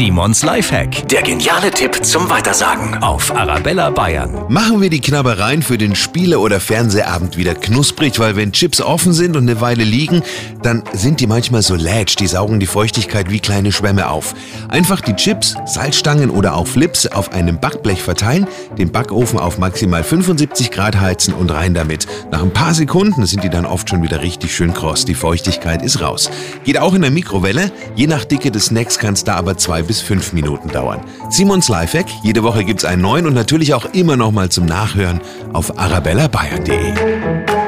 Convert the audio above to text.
Simons Lifehack. Der geniale Tipp zum Weitersagen auf Arabella Bayern. Machen wir die Knabbereien für den Spiele- oder Fernsehabend wieder knusprig, weil wenn Chips offen sind und eine Weile liegen, dann sind die manchmal so lätsch, die saugen die Feuchtigkeit wie kleine Schwämme auf. Einfach die Chips, Salzstangen oder auch Flips auf einem Backblech verteilen, den Backofen auf maximal 75 Grad heizen und rein damit. Nach ein paar Sekunden sind die dann oft schon wieder richtig schön kross, die Feuchtigkeit ist raus. Geht auch in der Mikrowelle, je nach Dicke des Snacks kann es da aber zwei bis fünf Minuten dauern. Simons Lifehack, jede Woche gibt's einen neuen und natürlich auch immer noch mal zum Nachhören auf arabellabayern.de.